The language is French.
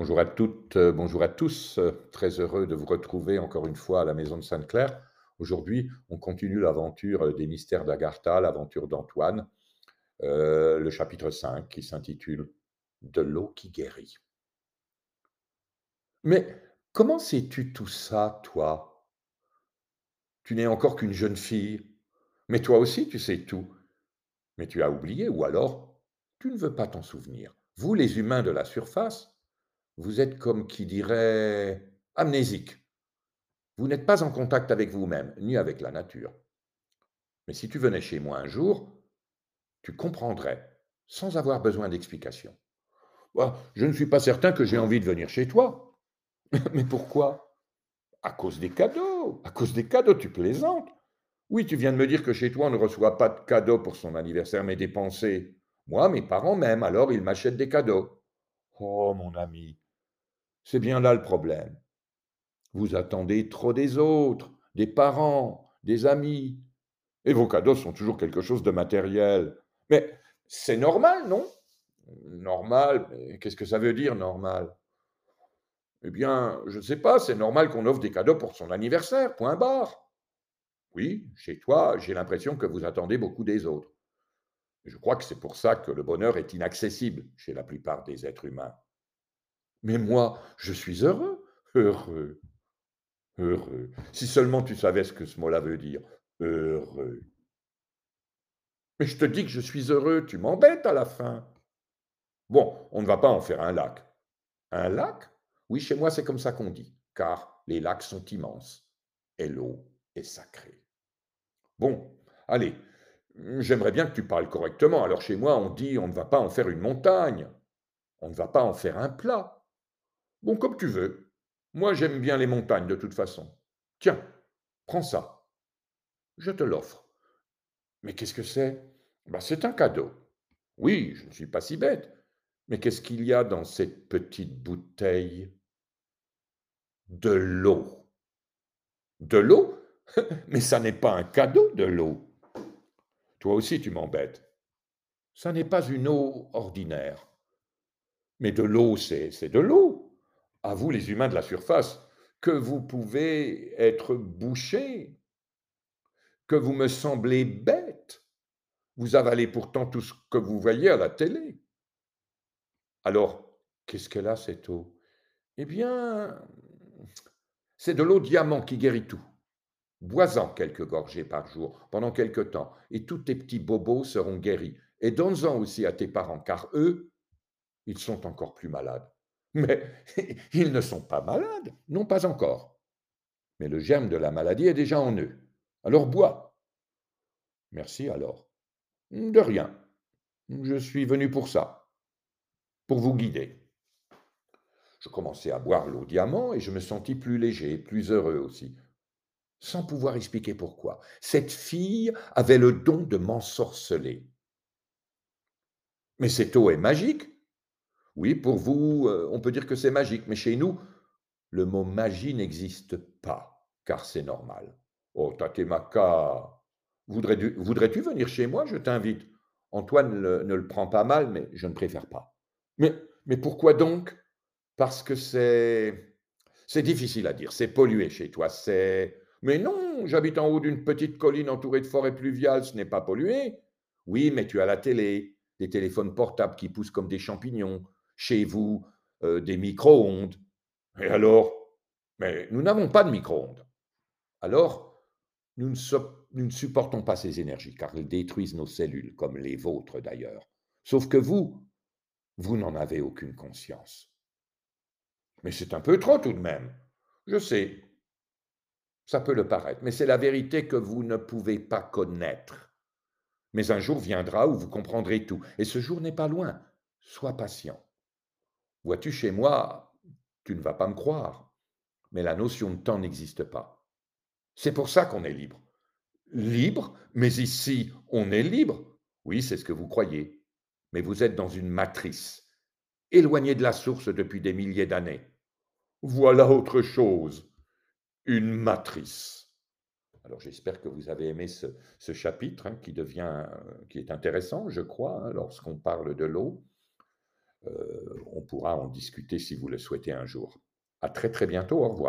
Bonjour à toutes, euh, bonjour à tous. euh, Très heureux de vous retrouver encore une fois à la maison de Sainte-Claire. Aujourd'hui, on continue l'aventure euh, des mystères d'Agartha, l'aventure d'Antoine, le chapitre 5 qui s'intitule De l'eau qui guérit. Mais comment sais-tu tout ça, toi? Tu n'es encore qu'une jeune fille. Mais toi aussi, tu sais tout. Mais tu as oublié, ou alors tu ne veux pas t'en souvenir. Vous, les humains de la surface, vous êtes comme qui dirait amnésique. Vous n'êtes pas en contact avec vous-même, ni avec la nature. Mais si tu venais chez moi un jour, tu comprendrais, sans avoir besoin d'explication. Je ne suis pas certain que j'ai envie de venir chez toi. Mais pourquoi? À cause des cadeaux. À cause des cadeaux, tu plaisantes. Oui, tu viens de me dire que chez toi, on ne reçoit pas de cadeaux pour son anniversaire, mais des pensées. Moi, mes parents m'aiment, alors ils m'achètent des cadeaux. Oh, mon ami, c'est bien là le problème. Vous attendez trop des autres, des parents, des amis. Et vos cadeaux sont toujours quelque chose de matériel. Mais c'est normal, non? Normal, qu'est-ce que ça veut dire normal? Eh bien, je ne sais pas, c'est normal qu'on offre des cadeaux pour son anniversaire, point barre. Oui, chez toi, j'ai l'impression que vous attendez beaucoup des autres. Je crois que c'est pour ça que le bonheur est inaccessible chez la plupart des êtres humains. Mais moi, je suis heureux, heureux, heureux. Si seulement tu savais ce que ce mot-là veut dire, heureux. Mais je te dis que je suis heureux, tu m'embêtes à la fin. Bon, on ne va pas en faire un lac. Un lac? Oui, chez moi, c'est comme ça qu'on dit, car les lacs sont immenses et l'eau est sacrée. Bon, allez, j'aimerais bien que tu parles correctement. Alors chez moi, on dit on ne va pas en faire une montagne, on ne va pas en faire un plat. Bon, comme tu veux. Moi, j'aime bien les montagnes de toute façon. Tiens, prends ça. Je te l'offre. Mais qu'est-ce que c'est? Ben, C'est un cadeau. Oui, je ne suis pas si bête. Mais qu'est-ce qu'il y a dans cette petite bouteille? De l'eau. De l'eau? Mais ça n'est pas un cadeau de l'eau. Toi aussi, tu m'embêtes. Ça n'est pas une eau ordinaire. Mais de l'eau, c'est c'est de l'eau. À vous, les humains de la surface, que vous pouvez être bouchés, que vous me semblez bête. Vous avalez pourtant tout ce que vous voyez à la télé. Alors, qu'est-ce qu'elle a, cette eau? Eh bien, c'est de l'eau diamant qui guérit tout. Bois-en quelques gorgées par jour, pendant quelque temps, et tous tes petits bobos seront guéris. Et donne-en aussi à tes parents, car eux, ils sont encore plus malades. Mais ils ne sont pas malades, non pas encore. Mais le germe de la maladie est déjà en eux. Alors bois. Merci alors. De rien. Je suis venu pour ça, pour vous guider. Je commençai à boire l'eau diamant et je me sentis plus léger, plus heureux aussi, sans pouvoir expliquer pourquoi. Cette fille avait le don de m'ensorceler. Mais cette eau est magique. Oui, pour vous, euh, on peut dire que c'est magique, mais chez nous, le mot magie n'existe pas, car c'est normal. Oh, Tatemaka, voudrais-tu venir chez moi? Je t'invite. Antoine ne le prend pas mal, mais je ne préfère pas. Mais, mais pourquoi donc? Parce que c'est... C'est difficile à dire, c'est pollué chez toi, c'est... Mais non, j'habite en haut d'une petite colline entourée de forêts pluviales, ce n'est pas pollué. Oui, mais tu as la télé, des téléphones portables qui poussent comme des champignons, chez vous, euh, des micro-ondes. Et alors Mais nous n'avons pas de micro-ondes. Alors, nous ne, nous ne supportons pas ces énergies, car elles détruisent nos cellules, comme les vôtres d'ailleurs. Sauf que vous, vous n'en avez aucune conscience. Mais c'est un peu trop tout de même. Je sais, ça peut le paraître, mais c'est la vérité que vous ne pouvez pas connaître. Mais un jour viendra où vous comprendrez tout, et ce jour n'est pas loin. Sois patient. Vois-tu, chez moi, tu ne vas pas me croire, mais la notion de temps n'existe pas. C'est pour ça qu'on est libre. Libre, mais ici, on est libre. Oui, c'est ce que vous croyez, mais vous êtes dans une matrice, éloigné de la source depuis des milliers d'années. Voilà autre chose, une matrice. Alors j'espère que vous avez aimé ce, ce chapitre hein, qui devient, euh, qui est intéressant, je crois, hein, lorsqu'on parle de l'eau. Euh, on pourra en discuter si vous le souhaitez un jour. À très, très bientôt, au revoir.